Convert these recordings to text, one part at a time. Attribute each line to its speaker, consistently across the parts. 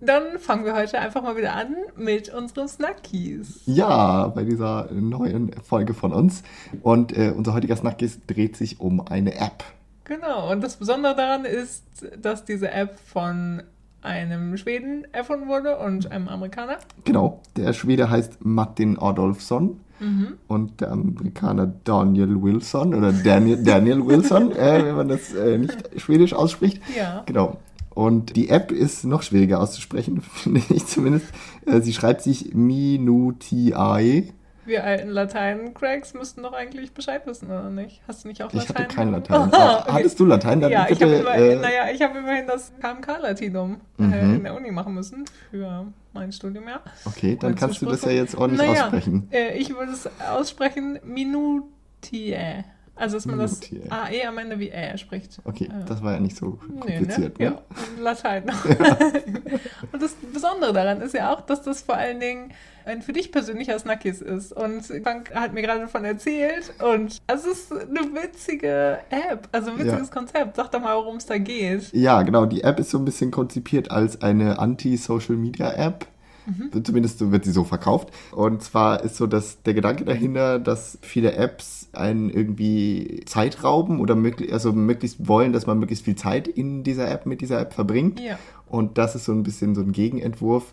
Speaker 1: Dann fangen wir heute einfach mal wieder an mit unseren Snackies.
Speaker 2: Ja, bei dieser neuen Folge von uns. Und äh, unser heutiger Snackies dreht sich um eine App.
Speaker 1: Genau, und das Besondere daran ist, dass diese App von einem Schweden erfunden wurde und einem Amerikaner.
Speaker 2: Genau, der Schwede heißt Martin Adolfsson mhm. und der Amerikaner Daniel Wilson oder Daniel, Daniel Wilson, äh, wenn man das äh, nicht schwedisch ausspricht.
Speaker 1: Ja.
Speaker 2: Genau. Und die App ist noch schwieriger auszusprechen, finde ich zumindest. Äh, sie schreibt sich Minutiae.
Speaker 1: Wir alten Latein-Cracks müssten doch eigentlich Bescheid wissen, oder nicht? Hast du nicht auch
Speaker 2: Latein?
Speaker 1: Ich hatte
Speaker 2: kein Latein. Oh, okay. Hattest du Latein?
Speaker 1: Dann ja, bitte, ich habe immerhin, äh, naja, hab immerhin das KMK-Latinum äh, mhm. äh, in der Uni machen müssen für mein Studium, ja.
Speaker 2: Okay, dann kannst du das ja jetzt ordentlich naja, aussprechen.
Speaker 1: Äh, ich würde es aussprechen Minutiae. Also, dass man das AE am Ende wie Ä spricht.
Speaker 2: Okay, äh, das war ja nicht so kompliziert.
Speaker 1: Nee, ne?
Speaker 2: ne?
Speaker 1: Ja, Latein. Ja. und das Besondere daran ist ja auch, dass das vor allen Dingen ein für dich persönlicher Snackis ist. Und Frank hat mir gerade davon erzählt. Und es ist eine witzige App, also ein witziges ja. Konzept. Sag doch mal, worum es da geht.
Speaker 2: Ja, genau. Die App ist so ein bisschen konzipiert als eine Anti-Social-Media-App Mhm. Zumindest wird sie so verkauft. Und zwar ist so dass der Gedanke dahinter, dass viele Apps einen irgendwie Zeit rauben oder möglich, also möglichst wollen, dass man möglichst viel Zeit in dieser App mit dieser App verbringt.
Speaker 1: Ja.
Speaker 2: Und das ist so ein bisschen so ein Gegenentwurf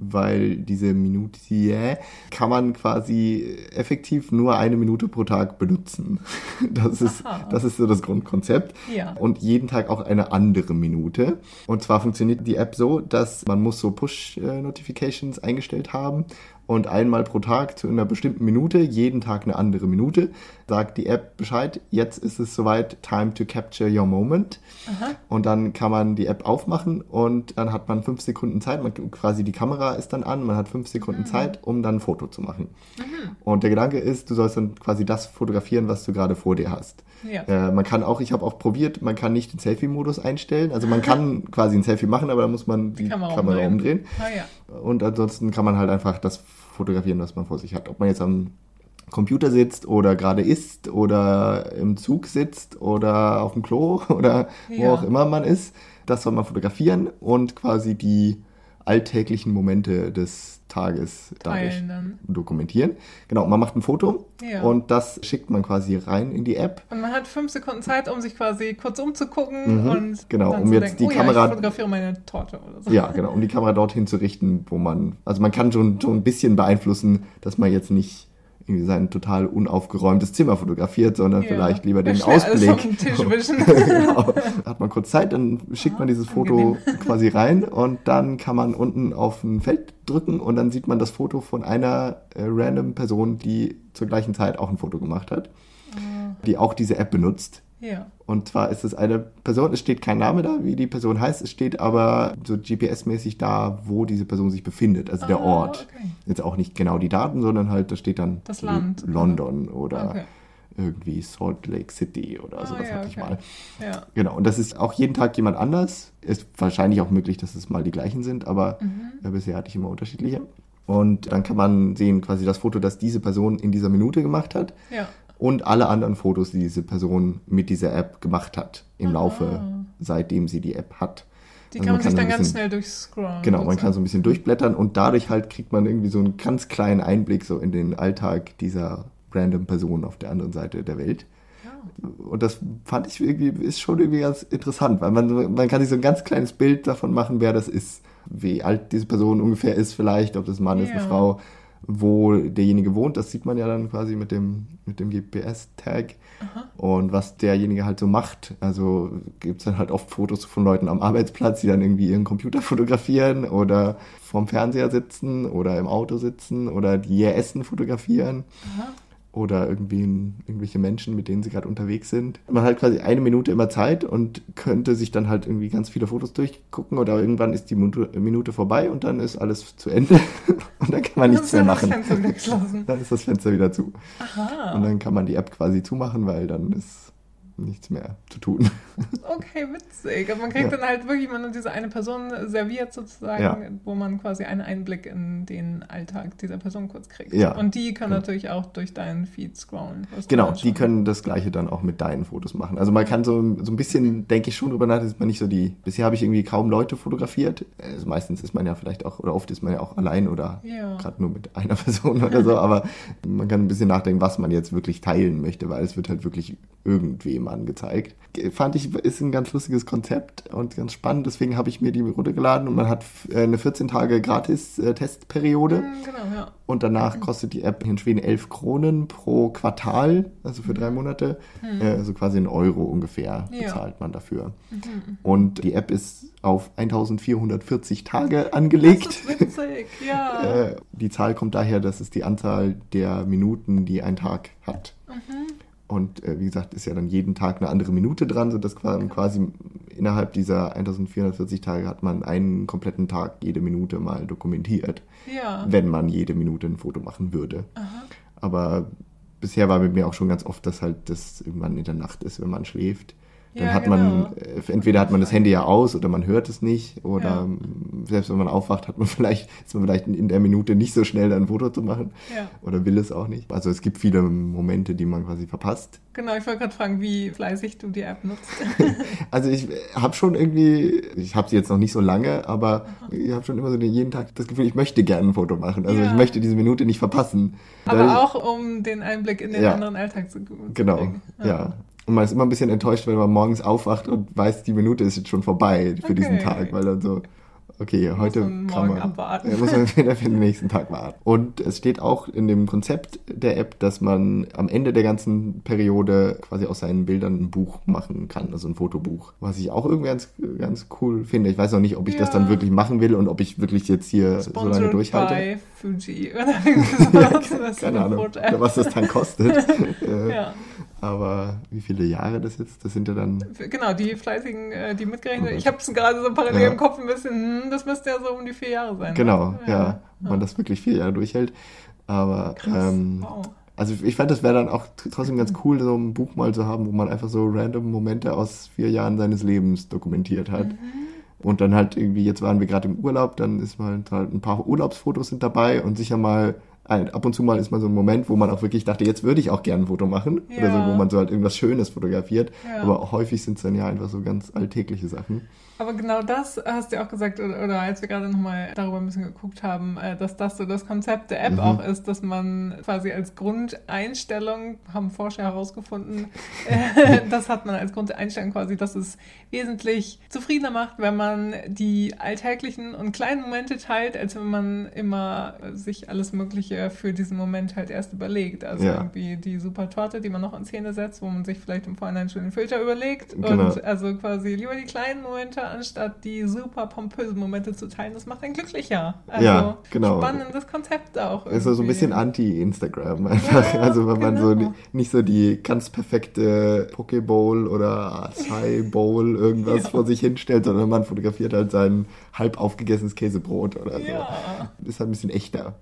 Speaker 2: weil diese Minute kann man quasi effektiv nur eine Minute pro Tag benutzen. Das ist, das ist so das Grundkonzept.
Speaker 1: Ja.
Speaker 2: Und jeden Tag auch eine andere Minute. Und zwar funktioniert die App so, dass man muss so Push-Notifications eingestellt haben und einmal pro Tag zu einer bestimmten Minute, jeden Tag eine andere Minute, sagt die App Bescheid, jetzt ist es soweit, time to capture your moment. Aha. Und dann kann man die App aufmachen und dann hat man fünf Sekunden Zeit, man, quasi die Kamera ist dann an, man hat fünf Sekunden mhm. Zeit, um dann ein Foto zu machen. Mhm. Und der Gedanke ist, du sollst dann quasi das fotografieren, was du gerade vor dir hast.
Speaker 1: Ja.
Speaker 2: Äh, man kann auch, ich habe auch probiert, man kann nicht den Selfie-Modus einstellen. Also man kann quasi ein Selfie machen, aber da muss man die, die Kamera, Kamera, umdrehen.
Speaker 1: Ah, ja.
Speaker 2: Und ansonsten kann man halt einfach das fotografieren, was man vor sich hat. Ob man jetzt am Computer sitzt oder gerade isst oder im Zug sitzt oder auf dem Klo oder ja. wo auch immer man ist, das soll man fotografieren und quasi die alltäglichen Momente des Tages dadurch dokumentieren. Genau, man macht ein Foto ja. und das schickt man quasi rein in die App.
Speaker 1: Und man hat fünf Sekunden Zeit, um sich quasi kurz umzugucken
Speaker 2: mhm,
Speaker 1: und
Speaker 2: genau,
Speaker 1: um
Speaker 2: jetzt denken, die
Speaker 1: oh
Speaker 2: Kamera,
Speaker 1: ja, ich fotografiere meine Torte oder so.
Speaker 2: Ja, genau, um die Kamera dorthin zu richten, wo man, also man kann schon, schon ein bisschen beeinflussen, dass man jetzt nicht irgendwie sein total unaufgeräumtes Zimmer fotografiert, sondern ja. vielleicht lieber den Ausblick. genau. Hat man kurz Zeit, dann schickt man dieses Foto quasi rein und dann kann man unten auf ein Feld drücken und dann sieht man das Foto von einer äh, random Person, die zur gleichen Zeit auch ein Foto gemacht hat, ah. die auch diese App benutzt.
Speaker 1: Ja.
Speaker 2: Und zwar ist es eine Person, es steht kein Name da, wie die Person heißt, es steht aber so GPS-mäßig da, wo diese Person sich befindet, also ah, der Ort. Okay. Jetzt auch nicht genau die Daten, sondern halt, da steht dann
Speaker 1: das Land.
Speaker 2: London oder okay. irgendwie Salt Lake City oder ah, sowas ja, hatte ich mal.
Speaker 1: Ja.
Speaker 2: Genau, und das ist auch jeden Tag jemand anders. Ist wahrscheinlich auch möglich, dass es mal die gleichen sind, aber mhm. bisher hatte ich immer unterschiedliche. Und dann kann man sehen quasi das Foto, das diese Person in dieser Minute gemacht hat.
Speaker 1: Ja
Speaker 2: und alle anderen Fotos, die diese Person mit dieser App gemacht hat im. Laufe, seitdem sie die App hat.
Speaker 1: Die also kann man, sich dann bisschen, ganz schnell durchscrollen.
Speaker 2: Genau, man kann so ein bisschen durchblättern und dadurch halt kriegt man irgendwie so einen ganz kleinen Einblick so in den Alltag dieser random Person auf der anderen Seite der Welt. Ja. Und das fand ich irgendwie, ist schon irgendwie ganz interessant, weil man, man kann sich so ein ganz kleines Bild davon machen, wer das ist, wie alt diese Person ungefähr ist vielleicht, ob das ein Mann ja. ist, eine Frau, wo derjenige wohnt. Das sieht man ja dann quasi mit dem, mit dem GPS-Tag. Und was derjenige halt so macht. Also gibt es dann halt oft Fotos von Leuten am Arbeitsplatz, die dann irgendwie ihren Computer fotografieren oder vorm Fernseher sitzen oder im Auto sitzen oder die ihr Essen fotografieren. Aha oder irgendwie irgendwelche Menschen, mit denen sie gerade unterwegs sind. Man hat quasi eine Minute immer Zeit und könnte sich dann halt irgendwie ganz viele Fotos durchgucken oder irgendwann ist die Minute vorbei und dann ist alles zu Ende und dann kann man nichts mehr machen. Dann ist das Fenster wieder zu.
Speaker 1: Aha.
Speaker 2: Und dann kann man die App quasi zumachen, weil dann ist nichts mehr zu tun.
Speaker 1: Okay, witzig. Und man kriegt ja. dann halt wirklich immer nur diese eine Person serviert sozusagen, ja. wo man quasi einen Einblick in den Alltag dieser Person kurz kriegt. Ja. Und die können ja. natürlich auch durch deinen Feed scrollen.
Speaker 2: Genau, die können das gleiche dann auch mit deinen Fotos machen. Also man kann so, so ein bisschen, denke ich schon drüber nach, dass man nicht so die, bisher habe ich irgendwie kaum Leute fotografiert. Also meistens ist man ja vielleicht auch, oder oft ist man ja auch allein oder gerade nur mit einer Person oder so, aber man kann ein bisschen nachdenken, was man jetzt wirklich teilen möchte, weil es wird halt wirklich irgendwem angezeigt. Fand ich, ist ein ganz lustiges Konzept und ganz spannend, deswegen habe ich mir die runtergeladen und man hat äh, eine 14 Tage gratis äh, Testperiode. Mhm, genau, ja. Und danach kostet die App in Schweden 11 Kronen pro Quartal, also für drei Monate, mhm. äh, also quasi ein Euro ungefähr ja. bezahlt man dafür. Mhm. Und die App ist auf 1440 Tage angelegt. Das ist witzig, ja. Die Zahl kommt daher, dass es die Anzahl der Minuten, die ein Tag hat. Mhm. Und äh, wie gesagt, ist ja dann jeden Tag eine andere Minute dran, sodass quasi innerhalb dieser 1440 Tage hat man einen kompletten Tag jede Minute mal dokumentiert, ja. wenn man jede Minute ein Foto machen würde. Aha. Aber bisher war mit mir auch schon ganz oft, dass halt das irgendwann in der Nacht ist, wenn man schläft. Dann ja, hat genau. man, äh, entweder hat man das Handy ja aus oder man hört es nicht. Oder ja. selbst wenn man aufwacht, hat man vielleicht, ist man vielleicht in der Minute nicht so schnell ein Foto zu machen. Ja. Oder will es auch nicht. Also es gibt viele Momente, die man quasi verpasst.
Speaker 1: Genau, ich wollte gerade fragen, wie fleißig du die App nutzt.
Speaker 2: also ich habe schon irgendwie, ich habe sie jetzt noch nicht so lange, aber Aha. ich habe schon immer so jeden Tag das Gefühl, ich möchte gerne ein Foto machen. Also ich möchte diese Minute nicht verpassen.
Speaker 1: Aber auch um den Einblick in den anderen Alltag zu, zu
Speaker 2: Genau, ja. Und man ist immer ein bisschen enttäuscht, wenn man morgens aufwacht und weiß, die Minute ist jetzt schon vorbei für okay. diesen Tag, weil dann so, okay, heute muss man kann man, abwarten. Ja, muss man wieder für den nächsten Tag warten. Und es steht auch in dem Konzept der App, dass man am Ende der ganzen Periode quasi aus seinen Bildern ein Buch machen kann, also ein Fotobuch. Was ich auch irgendwie ganz, ganz cool finde. Ich weiß noch nicht, ob ich ja. das dann wirklich machen will und ob ich wirklich jetzt hier Sponsored so lange durchhalte. By Fuji oder so. Keine Ahnung, was das dann kostet. ja. Aber wie viele Jahre das jetzt? Das sind ja dann.
Speaker 1: Genau, die fleißigen, äh, die mitgerechnet. Ich habe es gerade so parallel ja. im Kopf ein bisschen, hm, das müsste ja so um die vier Jahre sein.
Speaker 2: Genau, ne? ja. ja. Wenn man das wirklich vier Jahre durchhält. Aber ähm, wow. also ich fand, das wäre dann auch trotzdem ganz cool, so ein Buch mal zu haben, wo man einfach so random Momente aus vier Jahren seines Lebens dokumentiert hat. Mhm. Und dann halt irgendwie, jetzt waren wir gerade im Urlaub, dann ist mal halt ein paar Urlaubsfotos sind dabei und sicher mal ab und zu mal ist mal so ein Moment, wo man auch wirklich dachte, jetzt würde ich auch gerne ein Foto machen. Ja. Oder so, wo man so halt irgendwas Schönes fotografiert. Ja. Aber häufig sind es dann ja einfach so ganz alltägliche Sachen.
Speaker 1: Aber genau das hast du auch gesagt, oder, oder als wir gerade nochmal darüber ein bisschen geguckt haben, äh, dass das so das Konzept der App mhm. auch ist, dass man quasi als Grundeinstellung, haben Forscher herausgefunden, äh, das hat man als Grundeinstellung quasi, dass es wesentlich zufriedener macht, wenn man die alltäglichen und kleinen Momente teilt, als wenn man immer sich alles Mögliche für diesen Moment halt erst überlegt. Also ja. irgendwie die super Torte, die man noch in Szene setzt, wo man sich vielleicht im Vorhinein schon den Filter überlegt. Genau. Und also quasi lieber die kleinen Momente anstatt die super pompösen Momente zu teilen. Das macht einen glücklicher. Also
Speaker 2: ja, genau.
Speaker 1: spannendes Konzept auch.
Speaker 2: Irgendwie. Ist so ein bisschen anti-Instagram einfach. Ja, also wenn man so genau. nicht so die ganz perfekte Pokeball oder Acai Bowl irgendwas ja. vor sich hinstellt, sondern man fotografiert halt sein halb aufgegessenes Käsebrot oder so. Ja. Ist halt ein bisschen echter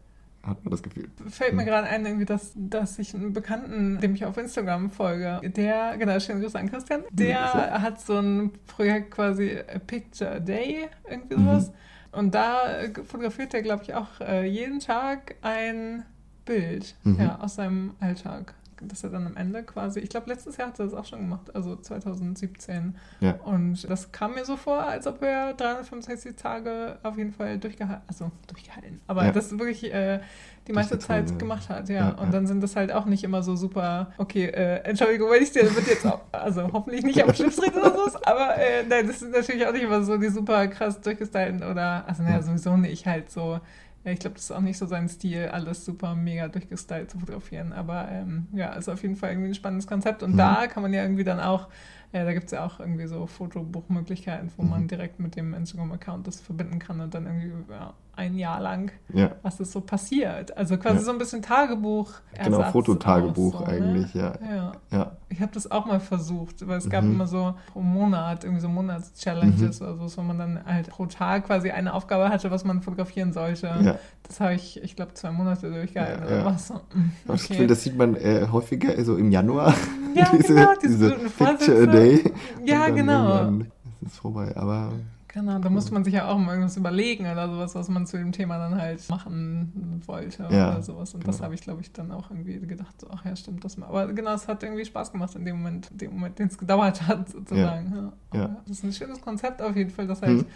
Speaker 2: hat man das Gefühl.
Speaker 1: Fällt mir hm. gerade ein, irgendwie, dass, dass ich einen Bekannten, dem ich auf Instagram folge, der, genau, schönen Grüße an Christian, der ja, hat so ein Projekt quasi A Picture Day, irgendwie sowas. Mhm. Und da fotografiert er, glaube ich, auch äh, jeden Tag ein Bild mhm. ja, aus seinem Alltag dass er dann am Ende quasi, ich glaube, letztes Jahr hat er das auch schon gemacht, also 2017. Ja. Und das kam mir so vor, als ob er 365 Tage auf jeden Fall durchgehalten, also durchgehalten, aber ja. das wirklich äh, die meiste Zeit Tage. gemacht hat, ja. ja und dann sind das halt auch nicht immer so super, okay, äh, Entschuldigung, wenn ich dir wird jetzt auch, also hoffentlich nicht am treten oder so, aber äh, nein, das ist natürlich auch nicht immer so die super krass durchgestylten oder, also naja, sowieso nicht halt so ja, ich glaube, das ist auch nicht so sein Stil, alles super mega durchgestylt zu fotografieren. Aber ähm, ja, ist auf jeden Fall irgendwie ein spannendes Konzept. Und mhm. da kann man ja irgendwie dann auch Ja, da gibt es ja auch irgendwie so Fotobuchmöglichkeiten, wo
Speaker 2: Mhm.
Speaker 1: man direkt mit dem Instagram-Account das verbinden kann und dann irgendwie ja, ein Jahr lang,
Speaker 2: Ja.
Speaker 1: was ist so passiert. Also quasi
Speaker 2: Ja.
Speaker 1: so ein bisschen Tagebuch.
Speaker 2: Genau, Fototagebuch
Speaker 1: ne?
Speaker 2: eigentlich, ja.
Speaker 1: ja.
Speaker 2: Ja.
Speaker 1: Ich habe das auch mal versucht, weil es gab
Speaker 2: Mhm.
Speaker 1: immer so pro Monat irgendwie so Monats-Challenges oder so, wo man dann halt pro Tag quasi eine Aufgabe hatte, was man fotografieren sollte. Das habe ich, ich glaube, zwei Monate durchgehalten. Oder was. So, okay.
Speaker 2: Das sieht man äh, häufiger so im Januar.
Speaker 1: Ja, genau, diese guten
Speaker 2: Picture a Day.
Speaker 1: Ja, genau.
Speaker 2: irgendwann ist es vorbei. Aber
Speaker 1: Genau, da musste man sich ja auch mal irgendwas überlegen oder sowas, was man zu dem Thema dann halt machen wollte
Speaker 2: Ja,
Speaker 1: oder sowas. Und das
Speaker 2: genau.
Speaker 1: habe ich, glaube ich, dann auch irgendwie gedacht, so, ach ja, stimmt das mal. Aber genau, es hat irgendwie Spaß gemacht in dem Moment, dem Moment, den es gedauert hat, sozusagen. Ja.
Speaker 2: Ja.
Speaker 1: Das ist ein schönes Konzept auf jeden Fall, dass halt
Speaker 2: Mhm.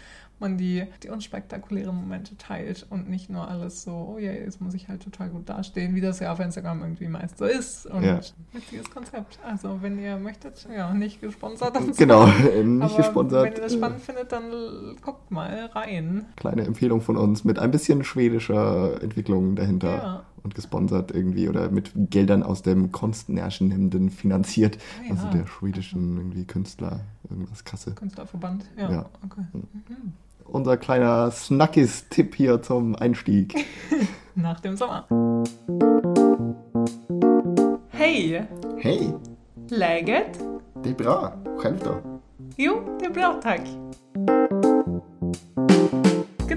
Speaker 1: Man die, die unspektakulären Momente teilt und nicht nur alles so, oh ja, jetzt muss ich halt total gut dastehen, wie das ja auf Instagram irgendwie meist so ist. Und
Speaker 2: Ja.
Speaker 1: witziges Konzept. Also, wenn ihr möchtet, ja, nicht gesponsert und so.
Speaker 2: genau, nicht
Speaker 1: Aber
Speaker 2: gesponsert.
Speaker 1: Wenn ihr das spannend findet, dann guckt mal rein.
Speaker 2: Kleine Empfehlung von uns mit ein bisschen schwedischer Entwicklung dahinter.
Speaker 1: Ja.
Speaker 2: Und gesponsert irgendwie oder mit Geldern aus dem Konstnärschenhemden finanziert.
Speaker 1: Ah,
Speaker 2: Also
Speaker 1: ja.
Speaker 2: der schwedischen irgendwie Künstler, irgendwas Kasse.
Speaker 1: Künstlerverband, ja.
Speaker 2: Ja.
Speaker 1: Okay. Mhm.
Speaker 2: Unser kleiner Snackis-Tipp hier zum Einstieg.
Speaker 1: Nach dem Sommer. Hej!
Speaker 2: Hey,
Speaker 1: Läget?
Speaker 2: det är bra. Själv då?
Speaker 1: Jo, det är bra, tack.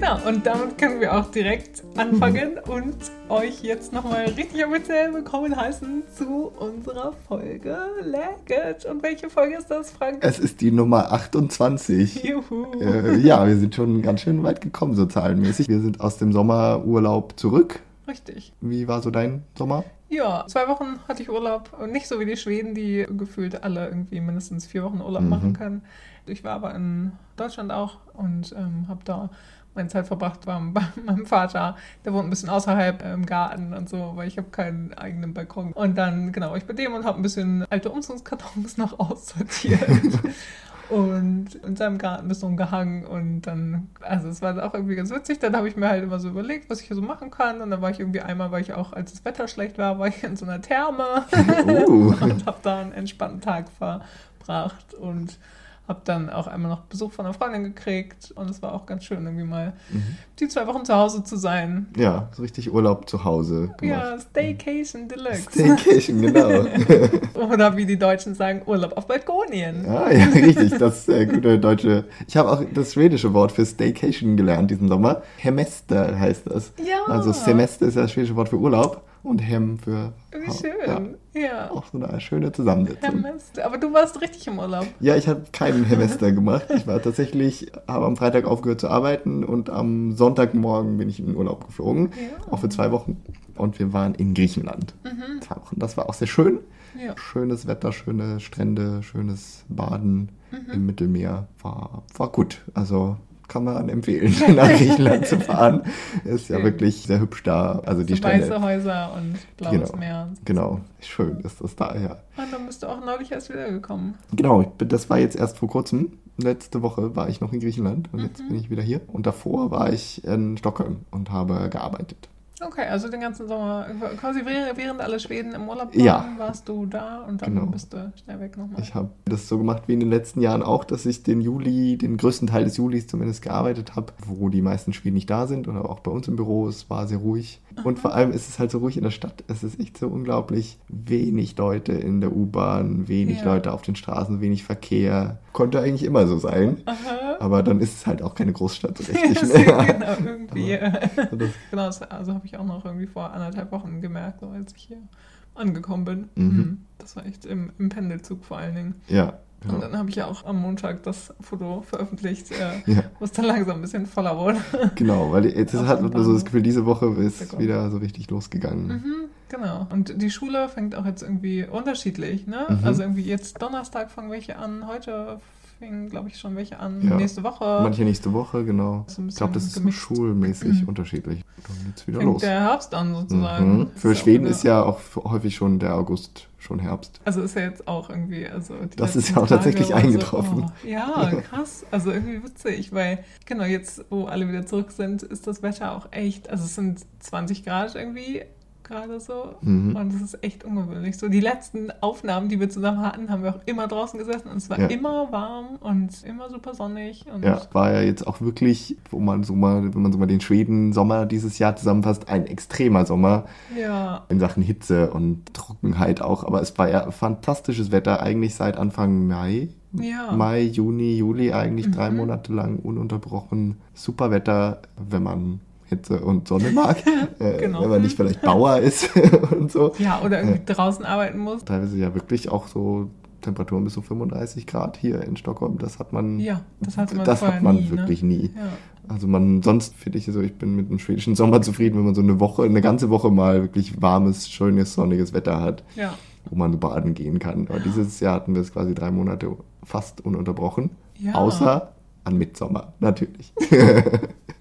Speaker 1: Genau, und damit können wir auch direkt anfangen und euch jetzt nochmal richtig offiziell willkommen heißen zu unserer Folge Läget. Und welche Folge ist das, Frank?
Speaker 2: Es ist die Nummer 28.
Speaker 1: Juhu.
Speaker 2: Äh, ja, wir sind schon ganz schön weit gekommen, so zahlenmäßig. Wir sind aus dem Sommerurlaub zurück.
Speaker 1: Richtig.
Speaker 2: Wie war so dein Sommer?
Speaker 1: Ja, zwei Wochen hatte ich Urlaub und nicht so wie die Schweden, die gefühlt alle irgendwie mindestens vier Wochen Urlaub
Speaker 2: Mhm.
Speaker 1: machen können. Ich war aber in Deutschland auch und ähm, habe da meine Zeit verbracht war bei meinem Vater. Der wohnt ein bisschen außerhalb äh, im Garten und so, weil ich habe keinen eigenen Balkon. Und dann, genau, war ich bei dem und habe ein bisschen alte Umzugskartons noch aussortiert. und in seinem Garten ein bisschen gehangen und dann, also es war auch irgendwie ganz witzig, dann habe ich mir halt immer so überlegt, was ich hier so machen kann und dann war ich irgendwie einmal, weil ich auch, als das Wetter schlecht war, war ich in so einer Therme
Speaker 2: Uh.
Speaker 1: und habe da einen entspannten Tag verbracht und habe dann auch einmal noch Besuch von einer Freundin gekriegt und es war auch ganz schön, irgendwie mal die zwei Wochen zu Hause zu sein.
Speaker 2: Ja, so richtig Urlaub zu Hause gemacht.
Speaker 1: Ja, Staycation Deluxe.
Speaker 2: Staycation, genau.
Speaker 1: Oder wie die Deutschen sagen, Urlaub auf Balkonien.
Speaker 2: ah, ja, richtig, das ist der gute deutsche. Ich habe auch das schwedische Wort für Staycation gelernt diesen Sommer. Hemester heißt das.
Speaker 1: Ja.
Speaker 2: Also Semester ist ja das schwedische Wort für Urlaub und Hem für.
Speaker 1: Wie
Speaker 2: Ja,
Speaker 1: schön. Ja.
Speaker 2: auch so eine schöne Zusammensetzung.
Speaker 1: Semester. Aber du warst richtig im Urlaub.
Speaker 2: Ja, ich habe keinen Semester gemacht. Ich war tatsächlich, habe am Freitag aufgehört zu arbeiten und am Sonntagmorgen bin ich in den Urlaub geflogen.
Speaker 1: Ja.
Speaker 2: Auch für zwei Wochen. Und wir waren in Griechenland. Zwei Wochen. Das war auch sehr schön.
Speaker 1: Ja.
Speaker 2: Schönes Wetter, schöne Strände, schönes Baden im Mittelmeer. War, war gut. Also kann man empfehlen, nach Griechenland zu fahren. Ist ja wirklich sehr hübsch da. Also die
Speaker 1: so
Speaker 2: Strände.
Speaker 1: weiße Häuser und blaues
Speaker 2: Genau.
Speaker 1: Meer.
Speaker 2: Genau, schön ist das da, ja.
Speaker 1: Und dann bist du auch neulich erst wiedergekommen.
Speaker 2: Genau, ich bin, das war jetzt erst vor kurzem. Letzte Woche war ich noch in Griechenland und
Speaker 1: Mhm.
Speaker 2: jetzt bin ich wieder hier. Und davor war ich in Stockholm und habe gearbeitet.
Speaker 1: Okay, also den ganzen Sommer, quasi während, alle Schweden im Urlaub waren,
Speaker 2: Ja.
Speaker 1: warst du da und dann
Speaker 2: Genau.
Speaker 1: bist du schnell weg nochmal.
Speaker 2: Ich habe das so gemacht wie in den letzten Jahren auch, dass ich den Juli, den größten Teil des Julis zumindest gearbeitet habe, wo die meisten Schweden nicht da sind und auch bei uns im Büro. Es war sehr ruhig. Und vor allem ist es halt so ruhig in der Stadt. Es ist echt so unglaublich wenig Leute in der U-Bahn, wenig
Speaker 1: Ja.
Speaker 2: Leute auf den Straßen, wenig Verkehr. Konnte eigentlich immer so sein.
Speaker 1: Aha.
Speaker 2: Aber dann ist es halt auch keine Großstadt so
Speaker 1: Ja,
Speaker 2: richtig.
Speaker 1: genau,
Speaker 2: mehr.
Speaker 1: irgendwie.
Speaker 2: Also das
Speaker 1: genau, das, also habe ich auch noch irgendwie vor anderthalb Wochen gemerkt, so als ich hier angekommen bin.
Speaker 2: Mhm.
Speaker 1: Das war echt im, im Pendelzug vor allen Dingen.
Speaker 2: Ja,
Speaker 1: Und dann habe ich ja auch am Montag das Foto veröffentlicht, äh,
Speaker 2: Ja.
Speaker 1: wo es dann langsam ein bisschen voller wurde.
Speaker 2: Genau, weil jetzt hat man so das. Gefühl, diese Woche ist wieder so richtig losgegangen.
Speaker 1: Mhm, genau. Und die Schule fängt auch jetzt irgendwie unterschiedlich, ne?
Speaker 2: Mhm.
Speaker 1: Also irgendwie jetzt Donnerstag fangen welche an, heute fingen, glaube ich, schon welche an,
Speaker 2: Ja.
Speaker 1: nächste Woche
Speaker 2: Manche nächste Woche, genau. Ich glaube, das ist so
Speaker 1: bisschen
Speaker 2: schulmäßig
Speaker 1: Mhm.
Speaker 2: unterschiedlich. Dann geht's wieder
Speaker 1: fängt
Speaker 2: los.
Speaker 1: der Herbst an sozusagen.
Speaker 2: Mhm. Für
Speaker 1: Ist
Speaker 2: Schweden ist ja auch häufig schon der August schon Herbst.
Speaker 1: Also ist ja jetzt auch irgendwie, also
Speaker 2: Das ist ja auch
Speaker 1: Tage
Speaker 2: tatsächlich
Speaker 1: so,
Speaker 2: eingetroffen.
Speaker 1: oh, ja, krass. Also irgendwie witzig, weil genau jetzt, wo alle wieder zurück sind, ist das Wetter auch echt, also es sind 20 Grad irgendwie gerade so.
Speaker 2: Mhm.
Speaker 1: Und das ist echt ungewöhnlich. So die letzten Aufnahmen, die wir zusammen hatten, haben wir auch immer draußen gesessen und es war
Speaker 2: Ja.
Speaker 1: immer warm und immer super sonnig. Und
Speaker 2: Ja, war ja jetzt auch wirklich, wo man so mal, wenn man so mal den Schweden-Sommer dieses Jahr zusammenfasst, ein extremer Sommer
Speaker 1: ja.
Speaker 2: in Sachen Hitze und Trockenheit auch. Aber es war ja fantastisches Wetter eigentlich seit Anfang Mai.
Speaker 1: Ja.
Speaker 2: Mai, Juni, Juli eigentlich drei
Speaker 1: Mhm.
Speaker 2: Monate lang ununterbrochen. Super Wetter, wenn man Hitze und Sonne mag. äh,
Speaker 1: Genau.
Speaker 2: Wenn man nicht vielleicht Bauer ist und so.
Speaker 1: Ja, oder irgendwie draußen arbeiten muss.
Speaker 2: Teilweise ja wirklich auch so Temperaturen bis zu 35 Grad hier in Stockholm. Das hat man,
Speaker 1: Ja, das hatte man
Speaker 2: das hat man
Speaker 1: nie, ne?
Speaker 2: wirklich nie.
Speaker 1: Ja.
Speaker 2: Also man, sonst finde ich so, ich bin mit dem schwedischen Sommer zufrieden, wenn man so eine Woche, eine ganze Woche mal wirklich warmes, schönes, sonniges Wetter hat,
Speaker 1: Ja.
Speaker 2: wo man so baden gehen kann. Aber dieses Jahr hatten wir es quasi drei Monate fast ununterbrochen.
Speaker 1: Ja.
Speaker 2: Außer an Mitsommer, natürlich.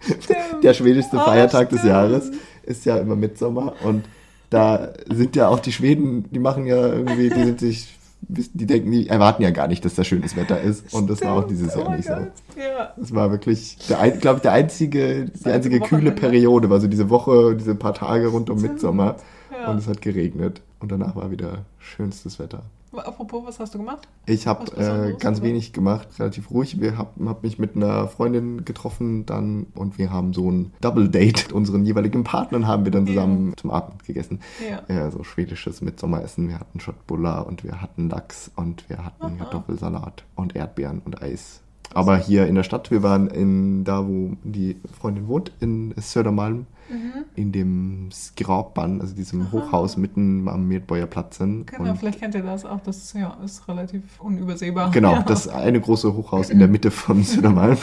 Speaker 1: Stimmt.
Speaker 2: Der schwedischste
Speaker 1: Ah,
Speaker 2: Feiertag des
Speaker 1: stimmt.
Speaker 2: Jahres ist ja immer Mitsommer und da sind ja auch die Schweden, die machen ja irgendwie, die sind sich, die denken, die erwarten ja gar nicht, dass da schönes Wetter ist und das war auch
Speaker 1: Stimmt.
Speaker 2: dieses
Speaker 1: Oh
Speaker 2: Jahr
Speaker 1: mein
Speaker 2: nicht so.
Speaker 1: Gott. Ja.
Speaker 2: Es war wirklich, der glaube ich, der einzige, die einzige
Speaker 1: einzige
Speaker 2: kühle
Speaker 1: Wochenende.
Speaker 2: Periode war so diese Woche, diese paar Tage rund um
Speaker 1: Stimmt.
Speaker 2: Mitsommer
Speaker 1: Ja.
Speaker 2: und es hat geregnet und danach war wieder schönstes Wetter.
Speaker 1: Apropos, was hast du gemacht?
Speaker 2: Ich habe äh, ganz
Speaker 1: oder?
Speaker 2: wenig gemacht, relativ ruhig. Wir hab, hab mich mit einer Freundin getroffen dann und wir haben so ein Double Date mit unseren jeweiligen Partnern haben wir dann
Speaker 1: Ja.
Speaker 2: zusammen zum Abend gegessen.
Speaker 1: Ja.
Speaker 2: Ja, so schwedisches Mitsommeressen. Wir hatten Schottbulla und wir hatten Lachs und wir hatten
Speaker 1: Aha.
Speaker 2: Kartoffelsalat und Erdbeeren und Eis. Aber hier in der Stadt, wir waren in da, wo die Freundin wohnt, in Södermalm,
Speaker 1: Mhm.
Speaker 2: In dem Skrapban, also diesem
Speaker 1: Aha.
Speaker 2: Hochhaus mitten am Medborgerplatzen.
Speaker 1: Genau,
Speaker 2: Und
Speaker 1: vielleicht kennt ihr das auch. Das ja, ist relativ unübersehbar.
Speaker 2: Genau,
Speaker 1: ja.
Speaker 2: das eine große Hochhaus in der Mitte von Södermalm.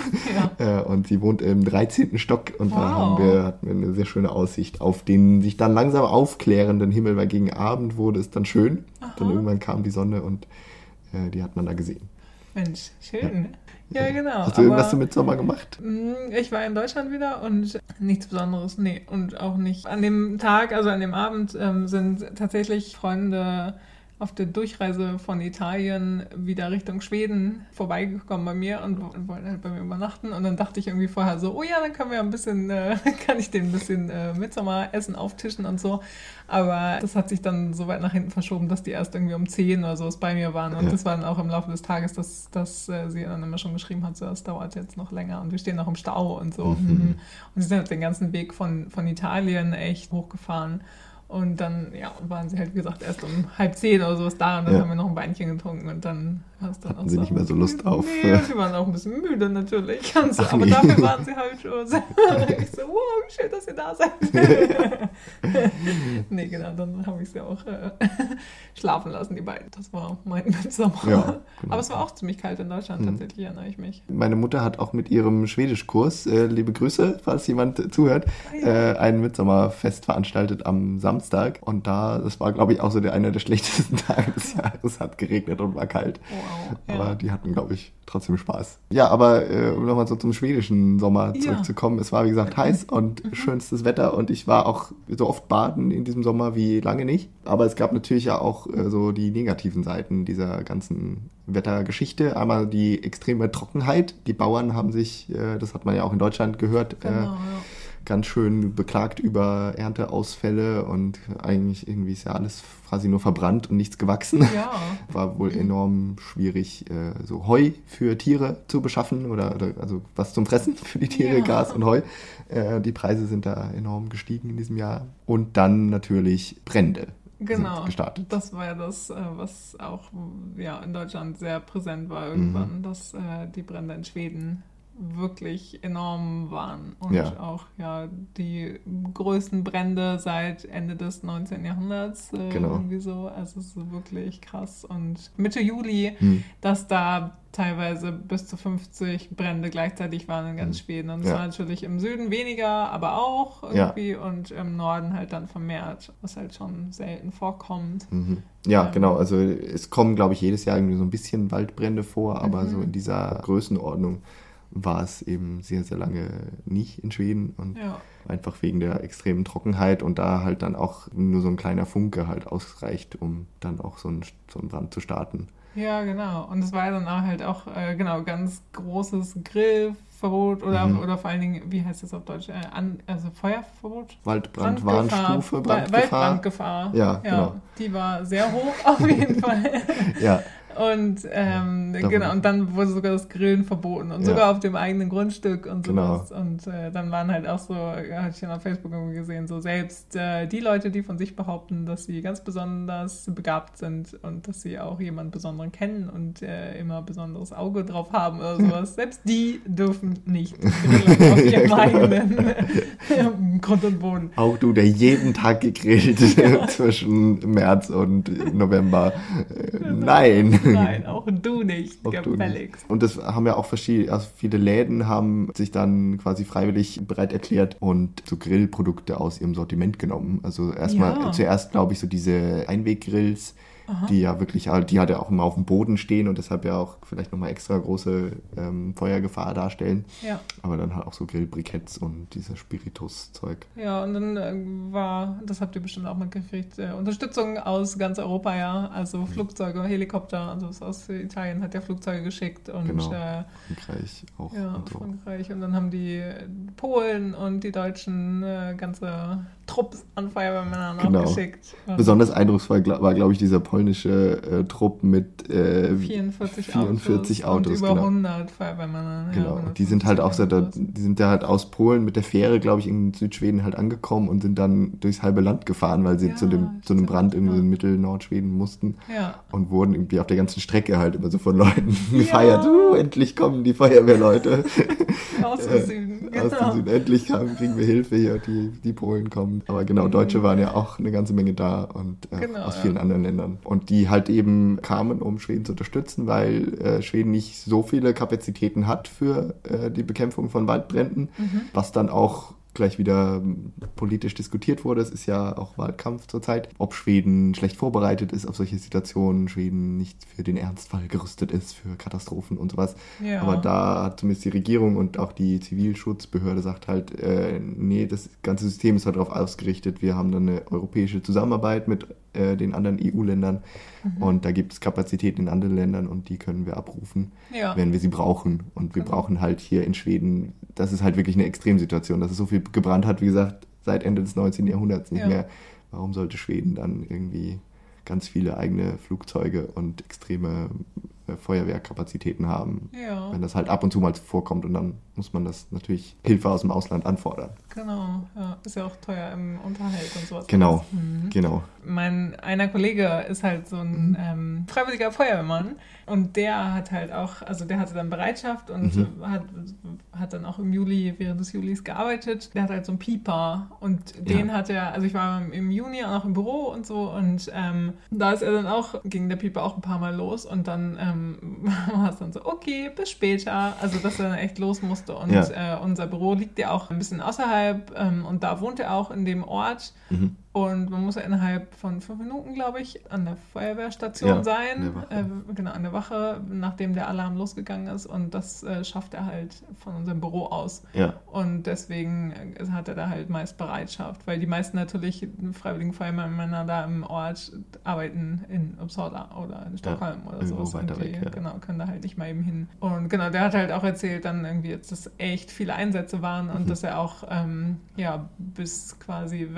Speaker 1: Ja.
Speaker 2: Äh, Und sie wohnt im 13. Stock und da
Speaker 1: Wow.
Speaker 2: haben wir, hatten wir eine sehr schöne Aussicht auf den sich dann langsam aufklärenden Himmel, weil gegen Abend wurde es dann schön.
Speaker 1: Aha.
Speaker 2: Dann irgendwann kam die Sonne und äh, die hat man da gesehen.
Speaker 1: Mensch, schön. Ja, genau.
Speaker 2: Hast du irgendwas mit Sommer gemacht?
Speaker 1: Mm, Ich war in Deutschland wieder und nichts Besonderes, nee. Und auch nicht. An dem Tag, also an dem Abend, ähm, sind tatsächlich Freunde auf der Durchreise von Italien wieder Richtung Schweden vorbeigekommen bei mir und wo- wollten halt bei mir übernachten. Und dann dachte ich irgendwie vorher so, oh ja, dann können wir ein bisschen, äh, kann ich den ein bisschen äh, Mitsommeressen auftischen und so. Aber das hat sich dann so weit nach hinten verschoben, dass die erst irgendwie um 10 oder so bei mir waren. Und
Speaker 2: Ja.
Speaker 1: das war dann auch im Laufe des Tages, dass, dass äh, sie dann immer schon geschrieben hat, so, das dauert jetzt noch länger und wir stehen noch im Stau und so.
Speaker 2: Mhm.
Speaker 1: Mhm. Und sie sind halt den ganzen Weg von, von Italien echt hochgefahren. Und dann, ja, waren sie halt, wie gesagt, erst um halb zehn oder sowas da und dann
Speaker 2: Ja.
Speaker 1: haben wir noch ein Weinchen getrunken und dann
Speaker 2: Hatten sie
Speaker 1: so.
Speaker 2: nicht mehr so Lust auf,
Speaker 1: Nee, sie waren auch ein bisschen müde natürlich. So,
Speaker 2: Ach
Speaker 1: aber
Speaker 2: nee.
Speaker 1: dafür waren sie halt schon. so- ich so, wow, wie schön, dass ihr da seid. nee, genau, dann habe ich sie auch äh, schlafen lassen, die beiden. Das war mein Mitsommer.
Speaker 2: Ja, genau.
Speaker 1: Aber es war auch ziemlich kalt in Deutschland,
Speaker 2: Mhm.
Speaker 1: tatsächlich, erinnere ich mich.
Speaker 2: Meine Mutter hat auch mit ihrem Schwedischkurs, äh, liebe Grüße, falls jemand zuhört,
Speaker 1: Ah,
Speaker 2: äh, ein Mitsommerfest veranstaltet am Samstag. Und da, das war, glaube ich, auch so der einer der schlechtesten Tage des Jahres. Es hat geregnet und war kalt.
Speaker 1: Wow.
Speaker 2: Aber
Speaker 1: Ja.
Speaker 2: die hatten, glaube ich, trotzdem Spaß. Ja, aber äh, um nochmal so zum schwedischen Sommer
Speaker 1: Ja.
Speaker 2: zurückzukommen. Es war, wie gesagt, heiß und schönstes Wetter. Und ich war auch so oft baden in diesem Sommer wie lange nicht. Aber es gab natürlich ja auch äh, so die negativen Seiten dieser ganzen Wettergeschichte. Einmal die extreme Trockenheit. Die Bauern haben sich, äh, das hat man ja auch in Deutschland gehört, äh,
Speaker 1: Genau, ja.
Speaker 2: Ganz schön beklagt über Ernteausfälle und eigentlich irgendwie ist ja alles quasi nur verbrannt und nichts gewachsen.
Speaker 1: Ja.
Speaker 2: War wohl enorm schwierig, äh, so Heu für Tiere zu beschaffen oder, oder also was zum Fressen für die Tiere,
Speaker 1: Ja.
Speaker 2: Gas und Heu. Äh, die Preise sind da enorm gestiegen in diesem Jahr. Und dann natürlich Brände.
Speaker 1: Genau. Das war ja das, äh, was auch ja, in Deutschland sehr präsent war irgendwann,
Speaker 2: Mhm.
Speaker 1: dass äh, die Brände in Schweden wirklich enorm waren und
Speaker 2: Ja.
Speaker 1: auch ja die größten Brände seit Ende des 19. Jahrhunderts äh,
Speaker 2: Genau.
Speaker 1: irgendwie so. Also es ist wirklich krass und Mitte Juli,
Speaker 2: Hm.
Speaker 1: dass da teilweise bis zu 50 Brände gleichzeitig waren in ganz
Speaker 2: Mhm.
Speaker 1: Schweden. Und es
Speaker 2: Ja.
Speaker 1: war natürlich im Süden weniger, aber auch
Speaker 2: Ja.
Speaker 1: irgendwie und im Norden halt dann vermehrt, was halt schon selten vorkommt.
Speaker 2: Mhm. Ja,
Speaker 1: Ähm.
Speaker 2: genau. Also es kommen, glaube ich, jedes Jahr irgendwie so ein bisschen Waldbrände vor, aber
Speaker 1: Mhm.
Speaker 2: so in dieser Größenordnung war es eben sehr, sehr lange nicht in Schweden und
Speaker 1: Ja.
Speaker 2: einfach wegen der extremen Trockenheit und da halt dann auch nur so ein kleiner Funke halt ausreicht, um dann auch so einen, so einen Brand zu starten.
Speaker 1: Ja, genau. Und es war dann auch halt auch, äh, genau, ganz großes Grillverbot oder,
Speaker 2: Mhm.
Speaker 1: oder vor allen Dingen, wie heißt das auf Deutsch? Äh, an, also Feuerverbot?
Speaker 2: Waldbrand,
Speaker 1: Brandgefahr. Waldbrandgefahr.
Speaker 2: Ja, genau.
Speaker 1: Die war sehr hoch auf jeden Fall.
Speaker 2: Ja,
Speaker 1: Und ähm,
Speaker 2: Da
Speaker 1: genau, und dann wurde sogar das Grillen verboten und
Speaker 2: Ja.
Speaker 1: sogar auf dem eigenen Grundstück und
Speaker 2: Genau.
Speaker 1: sowas. Und äh, dann waren halt auch so, ja, hatte ich ja auf Facebook irgendwie gesehen, so selbst äh, die Leute, die von sich behaupten, dass sie ganz besonders begabt sind und dass sie auch jemanden Besonderen kennen und äh, immer besonderes Auge drauf haben oder sowas, selbst die dürfen nicht grillen auf ihrem
Speaker 2: Ja, genau.
Speaker 1: eigenen Grund und Boden.
Speaker 2: auch du, der jeden Tag gegrillt zwischen März und November. Äh, Nein.
Speaker 1: Nein, auch du nicht,
Speaker 2: Auch du
Speaker 1: gefälligst.
Speaker 2: nicht. Und das haben ja auch verschiedene, also viele Läden haben sich dann quasi freiwillig bereit erklärt und so Grillprodukte aus ihrem Sortiment genommen. Also erstmal
Speaker 1: Ja.
Speaker 2: zuerst, glaube ich, so diese Einweggrills, die ja wirklich, halt- die halt ja auch immer auf dem Boden stehen und deshalb ja auch vielleicht nochmal extra große ähm, Feuergefahr darstellen.
Speaker 1: Ja.
Speaker 2: Aber dann halt auch so Grillbriketts und dieses Spiritus-Zeug.
Speaker 1: Ja, und dann äh, war, das habt ihr bestimmt auch mitgekriegt, äh, Unterstützung aus ganz Europa, ja. Also Flugzeuge, Helikopter, also aus Italien hat ja Flugzeuge geschickt und
Speaker 2: Genau.
Speaker 1: äh,
Speaker 2: Frankreich auch
Speaker 1: ja,
Speaker 2: und so.
Speaker 1: Frankreich. Und dann haben die Polen und die Deutschen äh, ganze Trupps an Feuerwehrmännern
Speaker 2: Genau.
Speaker 1: auch geschickt.
Speaker 2: Besonders eindrucksvoll war, glaube ich, dieser polnische äh, Trupp mit äh,
Speaker 1: 44,
Speaker 2: 44
Speaker 1: Autos,
Speaker 2: Autos,
Speaker 1: und über
Speaker 2: genau.
Speaker 1: 100 Feuerwehrmänner. ja,
Speaker 2: Genau, und die sind halt auch so, da,
Speaker 1: 150.
Speaker 2: die sind ja halt aus Polen mit der Fähre, glaube ich, in Südschweden halt angekommen und sind dann durchs halbe Land gefahren, weil sie
Speaker 1: Ja,
Speaker 2: zu dem zu einem Brand
Speaker 1: ja.
Speaker 2: in Mittel-Nordschweden mussten
Speaker 1: Ja,
Speaker 2: und wurden irgendwie auf der ganzen Strecke halt immer so von Leuten gefeiert. Uh, endlich kommen die Feuerwehrleute
Speaker 1: aus dem Süden.
Speaker 2: Äh, aus dem
Speaker 1: Genau.
Speaker 2: Süden. Endlich haben, kriegen wir Hilfe hier, die, die Polen kommen. Aber genau, Deutsche waren ja auch eine ganze Menge da und äh,
Speaker 1: Genau,
Speaker 2: aus
Speaker 1: ja.
Speaker 2: vielen anderen Ländern. Und die halt eben kamen, um Schweden zu unterstützen, weil äh, Schweden nicht so viele Kapazitäten hat für äh, die Bekämpfung von Waldbränden,
Speaker 1: Mhm.
Speaker 2: was dann auch gleich wieder politisch diskutiert wurde. Es ist ja auch Wahlkampf zurzeit, ob Schweden schlecht vorbereitet ist auf solche Situationen, Schweden nicht für den Ernstfall gerüstet ist, für Katastrophen und sowas.
Speaker 1: Ja.
Speaker 2: Aber da hat zumindest die Regierung und auch die Zivilschutzbehörde sagt halt, äh, nee, das ganze System ist halt darauf ausgerichtet. Wir haben dann eine europäische Zusammenarbeit mit äh, den anderen EU-Ländern
Speaker 1: Mhm.
Speaker 2: und da gibt es Kapazitäten in anderen Ländern und die können wir abrufen,
Speaker 1: Ja.
Speaker 2: wenn wir sie brauchen. Und wir
Speaker 1: Genau.
Speaker 2: brauchen halt hier in Schweden, das ist halt wirklich eine Extremsituation, dass es so viel gebrannt hat, wie gesagt, seit Ende des 19. Jahrhunderts nicht
Speaker 1: Ja.
Speaker 2: mehr. Warum sollte Schweden dann irgendwie ganz viele eigene Flugzeuge und extreme Feuerwehrkapazitäten haben?
Speaker 1: Ja.
Speaker 2: Wenn das halt ab und zu mal vorkommt und dann muss man das natürlich Hilfe aus dem Ausland anfordern.
Speaker 1: Genau, ja. Ist ja auch teuer im Unterhalt und sowas.
Speaker 2: Genau,
Speaker 1: Mhm.
Speaker 2: genau.
Speaker 1: Mein einer Kollege ist halt so ein ähm, freiwilliger Feuerwehrmann und der hat halt auch, also der hatte dann Bereitschaft und
Speaker 2: Mhm.
Speaker 1: hat, hat dann auch im Juli, während des Julis gearbeitet. Der hat halt so einen Pieper und den
Speaker 2: Ja.
Speaker 1: hat er, also ich war im- im Juni auch im Büro und so und ähm, da ist er dann auch, ging der Pieper auch ein paar Mal los und dann ähm, war es dann so, okay, bis später. Also dass er dann echt los musste und
Speaker 2: Ja.
Speaker 1: äh, unser Büro liegt ja auch ein bisschen außerhalb ähm, und da wohnt er auch in dem Ort.
Speaker 2: Mhm.
Speaker 1: Und man muss ja innerhalb von fünf Minuten, glaube ich, an der Feuerwehrstation
Speaker 2: Ja,
Speaker 1: sein.
Speaker 2: der.
Speaker 1: Äh, genau, an der Wache, nachdem der Alarm losgegangen ist. Und das äh, schafft er halt von unserem Büro aus.
Speaker 2: Ja,
Speaker 1: Und deswegen äh, hat er da halt meist Bereitschaft, weil die meisten natürlich freiwilligen Feuerwehrmänner da im Ort arbeiten in Uppsala oder in Stockholm oder
Speaker 2: irgendwo
Speaker 1: sowas.
Speaker 2: weiter
Speaker 1: und die,
Speaker 2: weg, ja.
Speaker 1: Genau, können da halt nicht mal eben hin. Und genau, der hat halt auch erzählt, dann irgendwie jetzt, dass echt viele Einsätze waren und
Speaker 2: Mhm.
Speaker 1: dass er auch ähm, ja, bis quasi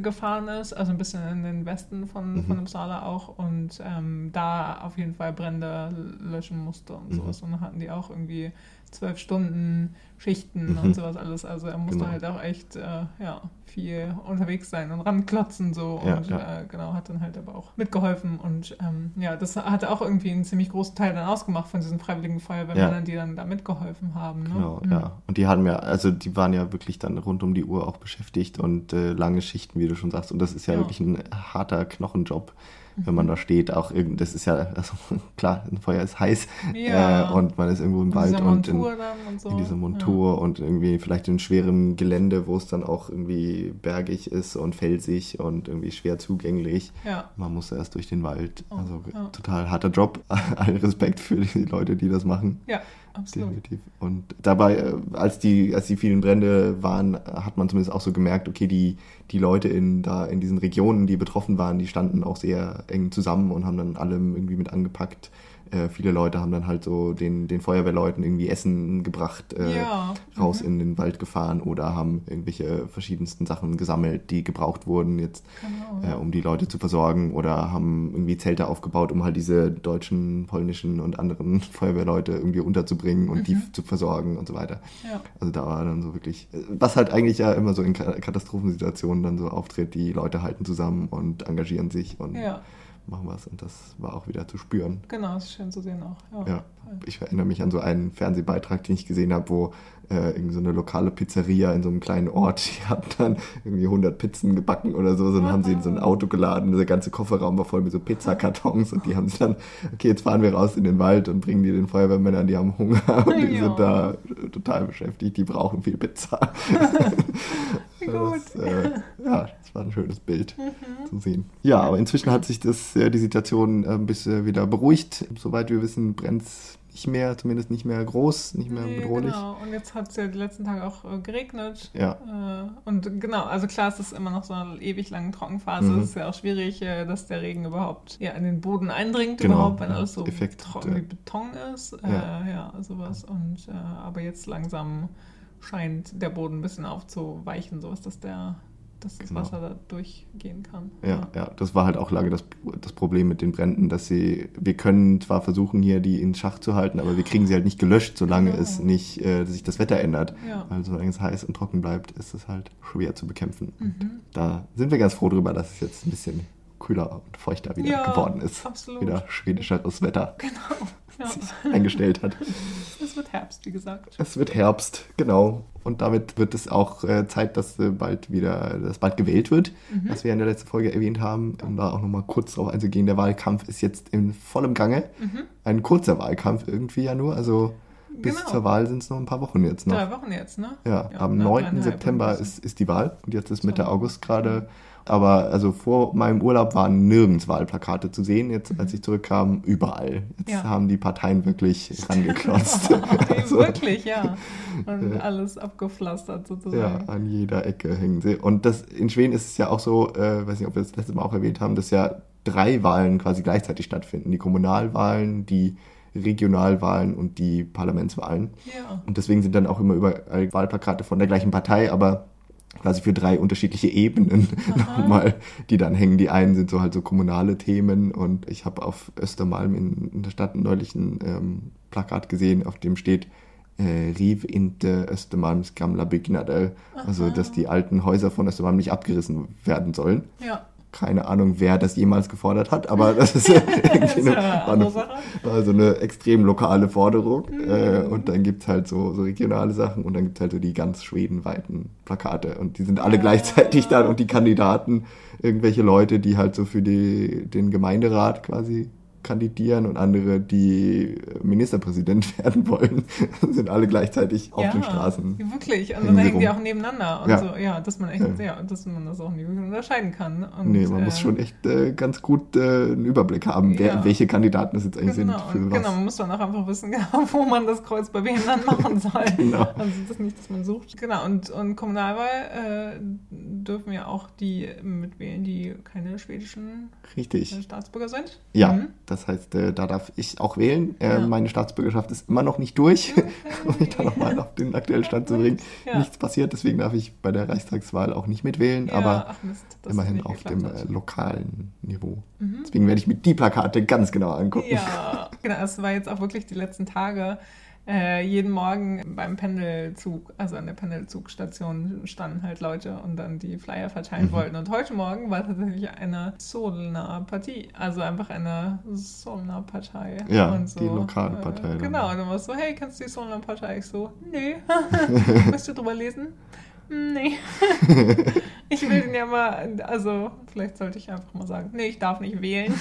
Speaker 1: Gefahren ist, also ein bisschen in den Westen von,
Speaker 2: Mhm.
Speaker 1: von Uppsala auch und ähm, da auf jeden Fall Brände löschen musste und
Speaker 2: Mhm.
Speaker 1: sowas. Und dann hatten die auch irgendwie zwölf Stunden Schichten
Speaker 2: Mhm.
Speaker 1: und sowas alles. Also er musste
Speaker 2: Genau.
Speaker 1: halt auch echt äh, ja, viel unterwegs sein und ranklotzen so
Speaker 2: Ja,
Speaker 1: und
Speaker 2: ja.
Speaker 1: Äh, genau, hat dann halt aber auch mitgeholfen und ähm, ja, das hat auch irgendwie einen ziemlich großen Teil dann ausgemacht von diesen freiwilligen Feuerwehrmännern, die dann da mitgeholfen haben. Ne?
Speaker 2: genau,
Speaker 1: Mhm.
Speaker 2: ja. Und die hatten ja, also die waren ja wirklich dann rund um die Uhr auch beschäftigt und äh, lange Schichten, wie du schon sagst. Und das ist Ja. wirklich ein harter Knochenjob. Wenn man da steht, auch irgend, das ist ja, also klar, ein Feuer ist heiß
Speaker 1: Ja.
Speaker 2: äh, und man ist irgendwo im
Speaker 1: In
Speaker 2: Wald und in,
Speaker 1: und so.
Speaker 2: in dieser Montur und irgendwie vielleicht in schwerem Gelände, wo es dann auch irgendwie bergig ist und felsig und irgendwie schwer zugänglich.
Speaker 1: Ja. ja.
Speaker 2: Man muss erst durch den Wald.
Speaker 1: Oh,
Speaker 2: Also
Speaker 1: ja.
Speaker 2: total harter Job. All Respekt für die Leute, die das machen.
Speaker 1: Ja, absolut.
Speaker 2: Definitiv. Und dabei, äh, als die, als die vielen Brände waren, hat man zumindest auch so gemerkt, okay, die, die Leute in, da, in diesen Regionen, die betroffen waren, die standen auch sehr eng zusammen und haben dann allem irgendwie mit angepackt. Äh, viele Leute haben dann halt so den, den Feuerwehrleuten irgendwie Essen gebracht, äh,
Speaker 1: Ja.
Speaker 2: raus
Speaker 1: Mhm.
Speaker 2: in den Wald gefahren oder haben irgendwelche verschiedensten Sachen gesammelt, die gebraucht wurden jetzt,
Speaker 1: Genau.
Speaker 2: äh, um die Leute zu versorgen oder haben irgendwie Zelte aufgebaut, um halt diese deutschen, polnischen und anderen Feuerwehrleute irgendwie unterzubringen und die
Speaker 1: Mhm.
Speaker 2: zu versorgen und so weiter.
Speaker 1: Ja.
Speaker 2: Also da war dann so wirklich, was halt eigentlich ja immer so in Ka- Katastrophensituationen dann so auftritt, die Leute halten zusammen und engagieren sich und
Speaker 1: ja,
Speaker 2: machen was und das war auch wieder zu spüren.
Speaker 1: genau, ist schön zu sehen auch.
Speaker 2: Ja,
Speaker 1: voll.
Speaker 2: ich erinnere mich an so einen Fernsehbeitrag, den ich gesehen habe, wo äh, irgendwie so eine lokale Pizzeria in so einem kleinen Ort, die haben dann irgendwie 100 Pizzen gebacken oder so, dann haben sie in so ein Auto geladen, der ganze Kofferraum war voll mit so Pizzakartons und die haben sich dann, okay, jetzt fahren wir raus in den Wald und bringen die den Feuerwehrmännern, die haben Hunger und die
Speaker 1: Ja.
Speaker 2: sind da total beschäftigt, die brauchen viel Pizza.
Speaker 1: Gut.
Speaker 2: Das, äh, ja, das war ein schönes Bild
Speaker 1: Mhm.
Speaker 2: zu sehen. Ja, aber inzwischen hat sich das, äh, die Situation äh, ein bisschen wieder beruhigt. Soweit wir wissen, brennt es nicht mehr, zumindest nicht mehr groß, nicht mehr
Speaker 1: Nee,
Speaker 2: bedrohlich.
Speaker 1: Genau, und jetzt hat es ja die letzten Tage auch äh, geregnet.
Speaker 2: Ja.
Speaker 1: Äh, und genau, also klar, es ist immer noch so eine ewig lange Trockenphase.
Speaker 2: Mhm.
Speaker 1: Es ist ja auch schwierig, äh, dass der Regen überhaupt ja, in den Boden eindringt,
Speaker 2: Genau,
Speaker 1: überhaupt, wenn
Speaker 2: ja,
Speaker 1: alles so
Speaker 2: Effekt,
Speaker 1: trocken
Speaker 2: ja.
Speaker 1: wie Beton ist. Äh,
Speaker 2: Ja.
Speaker 1: ja. sowas. Und äh, aber jetzt langsam scheint der Boden ein bisschen aufzuweichen, sodass dass der dass das
Speaker 2: Genau.
Speaker 1: Wasser da durchgehen kann.
Speaker 2: Ja, ja, das war halt auch lange das, das Problem mit den Bränden, dass sie, wir können zwar versuchen, hier die in Schach zu halten, aber wir kriegen sie halt nicht gelöscht, solange
Speaker 1: Genau.
Speaker 2: es nicht äh, sich das Wetter ändert.
Speaker 1: Ja.
Speaker 2: Weil solange es heiß und trocken bleibt, ist es halt schwer zu bekämpfen.
Speaker 1: Mhm.
Speaker 2: Da sind wir ganz froh drüber, dass es jetzt ein bisschen kühler und feuchter wieder
Speaker 1: Ja,
Speaker 2: geworden ist.
Speaker 1: absolut.
Speaker 2: Wieder schwedischeres Wetter
Speaker 1: Genau. Ja.
Speaker 2: eingestellt hat.
Speaker 1: Es wird Herbst, wie gesagt.
Speaker 2: Es wird Herbst, genau. Und damit wird es auch äh, Zeit, dass äh, bald wieder, dass bald gewählt wird,
Speaker 1: Mhm.
Speaker 2: was wir in der letzten Folge erwähnt haben. Um da auch nochmal kurz drauf einzugehen, der Wahlkampf ist jetzt in vollem Gange.
Speaker 1: Mhm.
Speaker 2: Ein kurzer Wahlkampf irgendwie ja nur, also bis
Speaker 1: Genau.
Speaker 2: zur Wahl sind es noch ein paar Wochen jetzt noch.
Speaker 1: Drei Wochen jetzt, ne?
Speaker 2: Ja, am
Speaker 1: na,
Speaker 2: 9.
Speaker 1: dreieinhalb
Speaker 2: September ist, ist die Wahl und jetzt ist Mitte. August gerade. Aber also vor meinem Urlaub waren nirgends Wahlplakate zu sehen. Jetzt, als ich zurückkam, überall. Jetzt
Speaker 1: Mhm. Ja.
Speaker 2: haben die Parteien wirklich rangeklotzt. Also,
Speaker 1: Wirklich, ja. Und alles abgepflastert
Speaker 2: ja,
Speaker 1: sozusagen.
Speaker 2: an jeder Ecke hängen sie. Und das in Schweden ist es ja auch so, äh, weiß nicht, ob wir das letzte Mal auch erwähnt haben, dass ja drei Wahlen quasi gleichzeitig stattfinden. Die Kommunalwahlen, die Regionalwahlen und die Parlamentswahlen.
Speaker 1: Ja.
Speaker 2: Und deswegen sind dann auch immer überall Wahlplakate von der gleichen Partei, aber quasi für drei unterschiedliche Ebenen nochmal, die dann hängen. Die einen sind so halt so kommunale Themen und ich habe auf Östermalm in, in der Stadt neulich ein ähm, Plakat gesehen, auf dem steht äh, Riv inte Östermalms gamla byggnader. Also, dass die alten Häuser von Östermalm nicht abgerissen werden sollen.
Speaker 1: Ja.
Speaker 2: Keine Ahnung, wer das jemals gefordert hat, aber das ist irgendwie eine,
Speaker 1: ja eine
Speaker 2: war
Speaker 1: andere
Speaker 2: eine, also extrem lokale Forderung.
Speaker 1: Mhm.
Speaker 2: Äh, und dann gibt es halt so, so regionale Sachen und dann gibt es halt so die ganz schwedenweiten Plakate. Und die sind alle
Speaker 1: Ah.
Speaker 2: gleichzeitig dann und die Kandidaten, irgendwelche Leute, die halt so für die, den Gemeinderat quasi kandidieren und andere, die Ministerpräsident werden wollen, sind alle gleichzeitig auf
Speaker 1: ja,
Speaker 2: den Straßen.
Speaker 1: Wirklich. Und
Speaker 2: hängen
Speaker 1: dann hängen die
Speaker 2: rum.
Speaker 1: auch nebeneinander. Und
Speaker 2: Ja.
Speaker 1: so, ja, dass man echt,
Speaker 2: Ja.
Speaker 1: ja. dass man das auch nicht unterscheiden kann. Und,
Speaker 2: Nee, man
Speaker 1: äh,
Speaker 2: muss schon echt äh, ganz gut äh, einen Überblick haben, wer, welche Kandidaten es jetzt eigentlich
Speaker 1: Genau,
Speaker 2: sind. Für
Speaker 1: und
Speaker 2: was.
Speaker 1: genau, man muss dann auch einfach wissen, genau, wo man das Kreuz bei wem dann machen soll.
Speaker 2: Genau.
Speaker 1: Also das ist nicht, dass man sucht. Genau, und, und Kommunalwahl äh, dürfen ja auch die mitwählen, die keine schwedischen
Speaker 2: Richtig.
Speaker 1: äh, Staatsbürger sind.
Speaker 2: Ja,
Speaker 1: Mhm.
Speaker 2: Das heißt, äh, da darf ich auch wählen. Äh,
Speaker 1: Ja.
Speaker 2: Meine Staatsbürgerschaft ist immer noch nicht durch, um mich da nochmal auf den aktuellen Stand zu bringen.
Speaker 1: Ja.
Speaker 2: Nichts passiert, deswegen darf ich bei der Reichstagswahl auch nicht mitwählen,
Speaker 1: Ja,
Speaker 2: aber
Speaker 1: Mist,
Speaker 2: immerhin auf dem äh, lokalen Niveau.
Speaker 1: Mhm.
Speaker 2: Deswegen werde ich mir die Plakate ganz genau angucken.
Speaker 1: Ja, genau. Es war jetzt auch wirklich die letzten Tage. Äh, jeden Morgen beim Pendelzug, also an der Pendelzugstation, standen halt Leute und dann die Flyer verteilen
Speaker 2: Mhm.
Speaker 1: wollten. Und heute Morgen war tatsächlich eine Solna-Partie, also einfach eine Solna-Partei.
Speaker 2: Ja,
Speaker 1: und
Speaker 2: die lokale Partei
Speaker 1: Äh, genau, und dann war es so, hey, kennst du die Solna-Partei? Ich so, nee. Möchtest du drüber lesen? Nee. ich will den ja mal, also vielleicht sollte ich einfach mal sagen, nee, ich darf nicht wählen.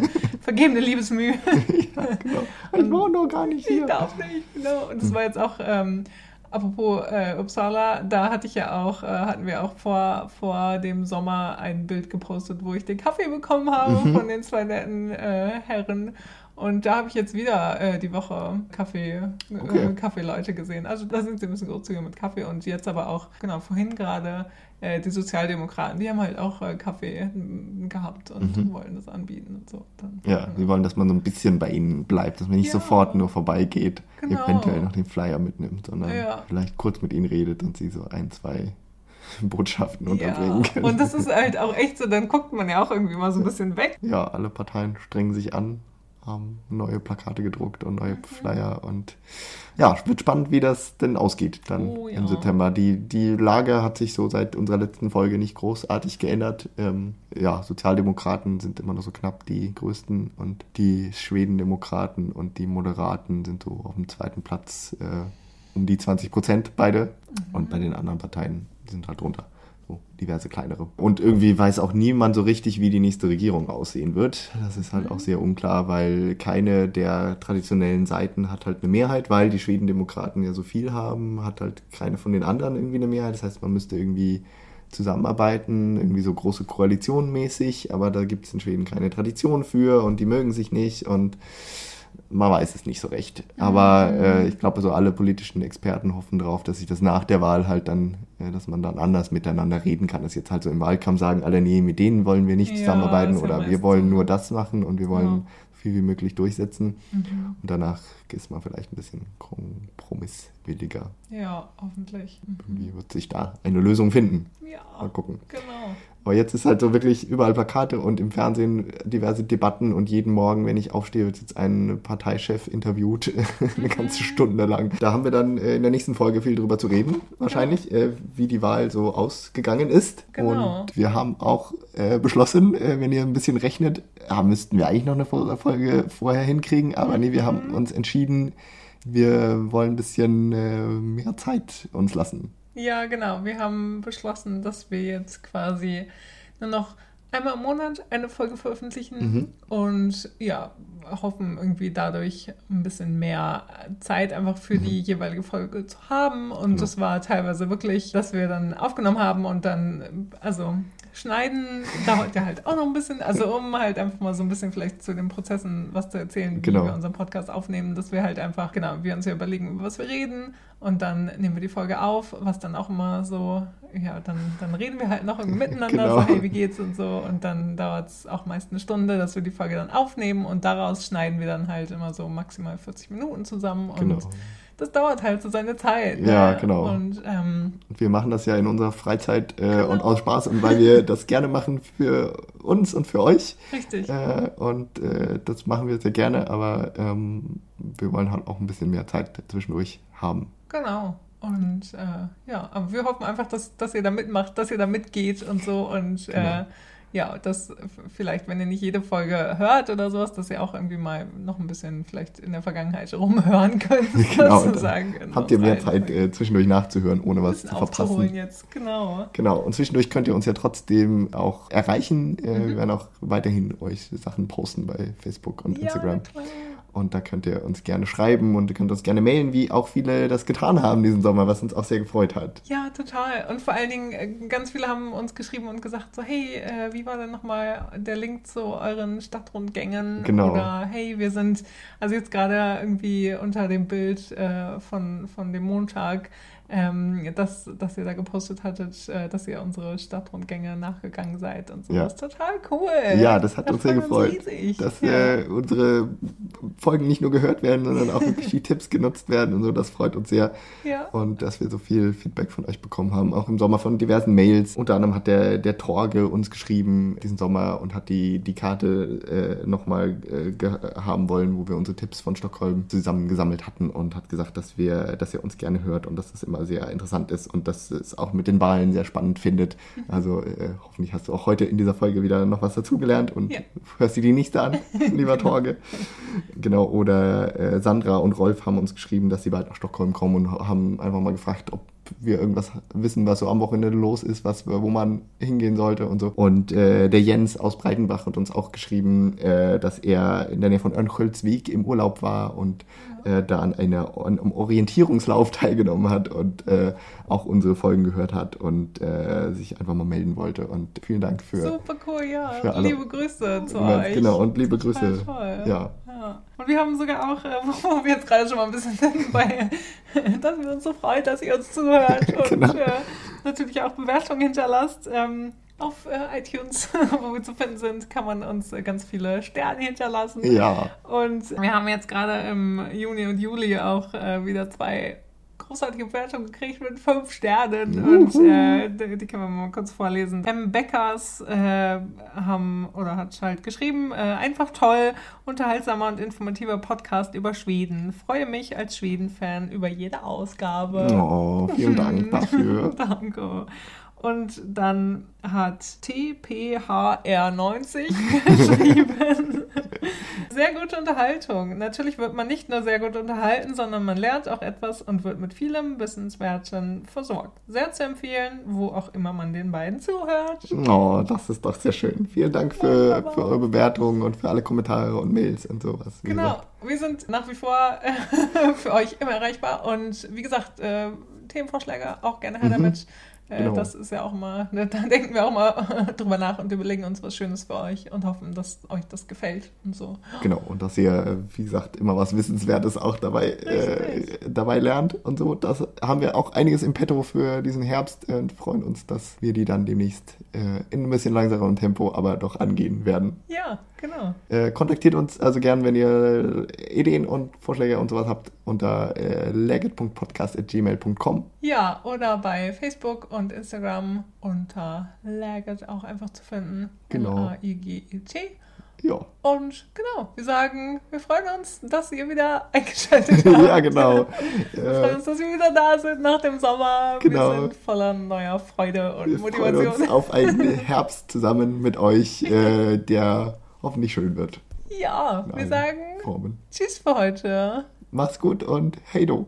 Speaker 1: Vergebene Liebesmühe.
Speaker 2: ja, genau. Ich war noch gar nicht
Speaker 1: Ich
Speaker 2: hier.
Speaker 1: darf nicht, genau. Und das war jetzt auch, ähm, apropos äh, Uppsala, da hatte ich ja auch, äh, hatten wir auch vor, vor dem Sommer ein Bild gepostet, wo ich den Kaffee bekommen habe
Speaker 2: Mhm.
Speaker 1: von den zwei netten äh, Herren. Und da habe ich jetzt wieder äh, die Woche Kaffee, äh, okay. Kaffeeleute gesehen. Also da sind sie ein bisschen großzügiger mit Kaffee und jetzt aber auch, genau, vorhin gerade äh, die Sozialdemokraten, die haben halt auch äh, Kaffee gehabt und mhm. wollen das anbieten und so.
Speaker 2: Dann, ja, genau. sie wollen, dass man so ein bisschen bei ihnen bleibt, dass man nicht ja. sofort nur vorbeigeht, genau. eventuell noch den Flyer mitnimmt, sondern ja. vielleicht kurz mit ihnen redet und sie so ein, zwei Botschaften unterbringen
Speaker 1: ja. Und das ist halt auch echt so, dann guckt man ja auch irgendwie mal so ein bisschen weg.
Speaker 2: Ja, alle Parteien strengen sich an, haben neue Plakate gedruckt und neue. Flyer und ja, wird spannend, wie das denn ausgeht dann oh, ja. im September. Die, die Lage hat sich so seit unserer letzten Folge nicht großartig geändert. Ähm, ja, Sozialdemokraten sind immer noch so knapp die größten und die Schwedendemokraten und die Moderaten sind so auf dem zweiten Platz äh, um die 20 Prozent beide mhm. und bei den anderen Parteien sind halt drunter. So diverse kleinere. Und irgendwie weiß auch niemand so richtig, wie die nächste Regierung aussehen wird. Das ist halt auch sehr unklar, weil keine der traditionellen Seiten hat halt eine Mehrheit, weil die Schwedendemokraten ja so viel haben, hat halt keine von den anderen irgendwie eine Mehrheit. Das heißt, man müsste irgendwie zusammenarbeiten, irgendwie so große Koalitionen mäßig, aber da gibt es in Schweden keine Tradition für und die mögen sich nicht und man weiß es nicht so recht. Aber mhm. äh, ich glaube, so alle politischen Experten hoffen darauf, dass sich das nach der Wahl halt dann, äh, dass man dann anders miteinander reden kann. Dass jetzt halt so im Wahlkampf sagen alle, nee, mit denen wollen wir nicht ja, zusammenarbeiten oder wir wollen nur das machen und wir wollen ja. viel wie möglich durchsetzen. Mhm. Und danach ist man vielleicht ein bisschen kompromisswilliger.
Speaker 1: Ja, hoffentlich. Mhm.
Speaker 2: Irgendwie wird sich da eine Lösung finden. Ja. Mal gucken. Genau. Aber jetzt ist halt so wirklich überall Plakate und im Fernsehen diverse Debatten und jeden Morgen, wenn ich aufstehe, wird jetzt ein Parteichef interviewt, eine ganze mhm. Stunde lang. Da haben wir dann äh, in der nächsten Folge viel drüber zu reden, wahrscheinlich, ja. Äh, wie die Wahl so ausgegangen ist. Genau. Und wir haben auch äh, beschlossen, wenn ihr ein bisschen rechnet, müssten wir eigentlich noch eine Folge vorher hinkriegen, aber nee, wir haben mhm. uns entschieden, wir wollen ein bisschen mehr Zeit uns lassen.
Speaker 1: Ja, genau. Wir haben beschlossen, dass wir jetzt quasi nur noch einmal im Monat eine Folge veröffentlichen mhm. und ja, hoffen irgendwie dadurch ein bisschen mehr Zeit einfach für mhm. die jeweilige Folge zu haben. Und genau. das war teilweise wirklich, dass wir dann aufgenommen haben und dann, also Schneiden dauert ja halt auch noch ein bisschen, also um halt einfach mal so ein bisschen vielleicht zu den Prozessen was zu erzählen, wie genau. wir unseren Podcast aufnehmen, dass wir halt einfach, genau, wir uns ja überlegen, über was wir reden und dann nehmen wir die Folge auf, was dann auch immer so, ja, dann, dann reden wir halt noch miteinander, genau. so hey, wie geht's und so und dann dauert es auch meist eine Stunde, dass wir die Folge dann aufnehmen und daraus schneiden wir dann halt immer so maximal 40 Minuten zusammen und genau das dauert halt so seine Zeit.
Speaker 2: Ja, ne? genau. Und, ähm, wir machen das ja in unserer Freizeit äh, genau. und aus Spaß und weil wir das gerne machen für uns und für euch. Richtig. Äh, und äh, das machen wir sehr gerne, aber ähm, wir wollen halt auch ein bisschen mehr Zeit zwischendurch haben.
Speaker 1: Genau. Und äh, ja, aber wir hoffen einfach, dass, dass ihr da mitmacht, dass ihr da mitgeht und so und äh, genau ja, das vielleicht, wenn ihr nicht jede Folge hört oder sowas, dass ihr auch irgendwie mal noch ein bisschen vielleicht in der Vergangenheit rumhören könnt, genau, sozusagen.
Speaker 2: Habt ihr mehr Zeit, äh, zwischendurch nachzuhören, ohne was zu verpassen.
Speaker 1: jetzt, genau.
Speaker 2: Genau, und zwischendurch könnt ihr uns ja trotzdem auch erreichen. Äh, mhm. Wir werden auch weiterhin euch Sachen posten bei Facebook und ja, Instagram. Klar. Und da könnt ihr uns gerne schreiben und ihr könnt uns gerne mailen, wie auch viele das getan haben diesen Sommer, was uns auch sehr gefreut hat.
Speaker 1: Ja, total. Und vor allen Dingen, äh, ganz viele haben uns geschrieben und gesagt so, hey, äh, wie war denn nochmal der Link zu euren Stadtrundgängen? Genau. Oder hey, wir sind, also jetzt gerade irgendwie unter dem Bild äh, von, von dem Montag, ähm, dass, dass ihr da gepostet hattet, äh, dass ihr unsere Stadtrundgänge nachgegangen seid und so. Ja. Das ist total cool.
Speaker 2: Ja, das hat das uns sehr gefreut. Uns dass ja. unsere Folgen nicht nur gehört werden, sondern auch wirklich die Tipps genutzt werden und so. Das freut uns sehr. Ja. Und dass wir so viel Feedback von euch bekommen haben, auch im Sommer von diversen Mails. Unter anderem hat der, der Torge uns geschrieben diesen Sommer und hat die, die Karte äh, nochmal äh, haben wollen, wo wir unsere Tipps von Stockholm zusammengesammelt hatten und hat gesagt, dass wir, dass er uns gerne hört und dass das immer sehr interessant ist und dass es auch mit den Wahlen sehr spannend findet. Mhm. Also äh, hoffentlich hast du auch heute in dieser Folge wieder noch was dazugelernt und ja. hörst dir die nächste an, lieber Torge. Genau, oder äh, Sandra und Rolf haben uns geschrieben, dass sie bald nach Stockholm kommen und haben einfach mal gefragt, ob wir irgendwas wissen, was so am Wochenende los ist, was, wo man hingehen sollte und so. Und äh, der Jens aus Breitenbach hat uns auch geschrieben, äh, dass er in der Nähe von Örnsköldsvik im Urlaub war und äh, da an, einer, an einem Orientierungslauf teilgenommen hat und äh, auch unsere Folgen gehört hat und äh, sich einfach mal melden wollte. Und vielen Dank für.
Speaker 1: Super cool, ja. Für alle. Liebe Grüße zu
Speaker 2: ja, euch. Genau, und liebe Grüße.
Speaker 1: Toll. Ja. Ja. Und wir haben sogar auch, äh, wo wir jetzt gerade schon mal ein bisschen sind, bei, dass wir uns so freuen, dass ihr uns zuhört und genau. äh, natürlich auch Bewertungen hinterlasst. Ähm, auf äh, iTunes, wo wir zu finden sind, kann man uns äh, ganz viele Sterne hinterlassen.
Speaker 2: Ja.
Speaker 1: Und wir haben jetzt gerade im Juni und Juli auch äh, wieder zwei großartige Bewertungen gekriegt mit fünf Sternen. Juhu. Und äh, die, die, können wir mal kurz vorlesen. M. Beckers äh, haben oder hat halt geschrieben, äh, einfach toll, unterhaltsamer und informativer Podcast über Schweden. Freue mich als Schweden-Fan über jede Ausgabe.
Speaker 2: Oh, vielen Dank dafür.
Speaker 1: Danke. Und dann hat TPHR90 geschrieben. sehr gute Unterhaltung. Natürlich wird man nicht nur sehr gut unterhalten, sondern man lernt auch etwas und wird mit vielem Wissenswerten versorgt. Sehr zu empfehlen, wo auch immer man den beiden zuhört.
Speaker 2: Oh, das ist doch sehr schön. Vielen Dank für, für eure Bewertungen und für alle Kommentare und Mails und sowas.
Speaker 1: Genau, gesagt. wir sind nach wie vor für euch immer erreichbar und wie gesagt, äh, Themenvorschläge auch gerne her mhm. damit. Genau. Das ist ja auch mal, ne, da denken wir auch mal drüber nach und überlegen uns was Schönes für euch und hoffen, dass euch das gefällt und so.
Speaker 2: Genau, und dass ihr, äh, wie gesagt, immer was Wissenswertes auch dabei, äh, dabei lernt und so. Das haben wir auch einiges im Petto für diesen Herbst und freuen uns, dass wir die dann demnächst äh, in ein bisschen langsamerem Tempo, aber doch angehen werden.
Speaker 1: Ja, genau.
Speaker 2: Äh, kontaktiert uns also gern, wenn ihr Ideen und Vorschläge und sowas habt, unter äh, legit.podcast.gmail.com.
Speaker 1: Ja, oder bei Facebook und Instagram unter Legit auch einfach zu finden.
Speaker 2: Genau.
Speaker 1: A-I-G-E-T.
Speaker 2: Ja.
Speaker 1: Und genau, wir sagen, wir freuen uns, dass ihr wieder eingeschaltet habt.
Speaker 2: ja, genau.
Speaker 1: wir freuen uns, dass wir wieder da sind nach dem Sommer. Genau. Wir sind voller neuer Freude und wir Motivation.
Speaker 2: Freuen uns auf einen Herbst zusammen mit euch, äh, der hoffentlich schön wird.
Speaker 1: Ja, wir sagen Formen. Tschüss für heute.
Speaker 2: Mach's gut und hey do.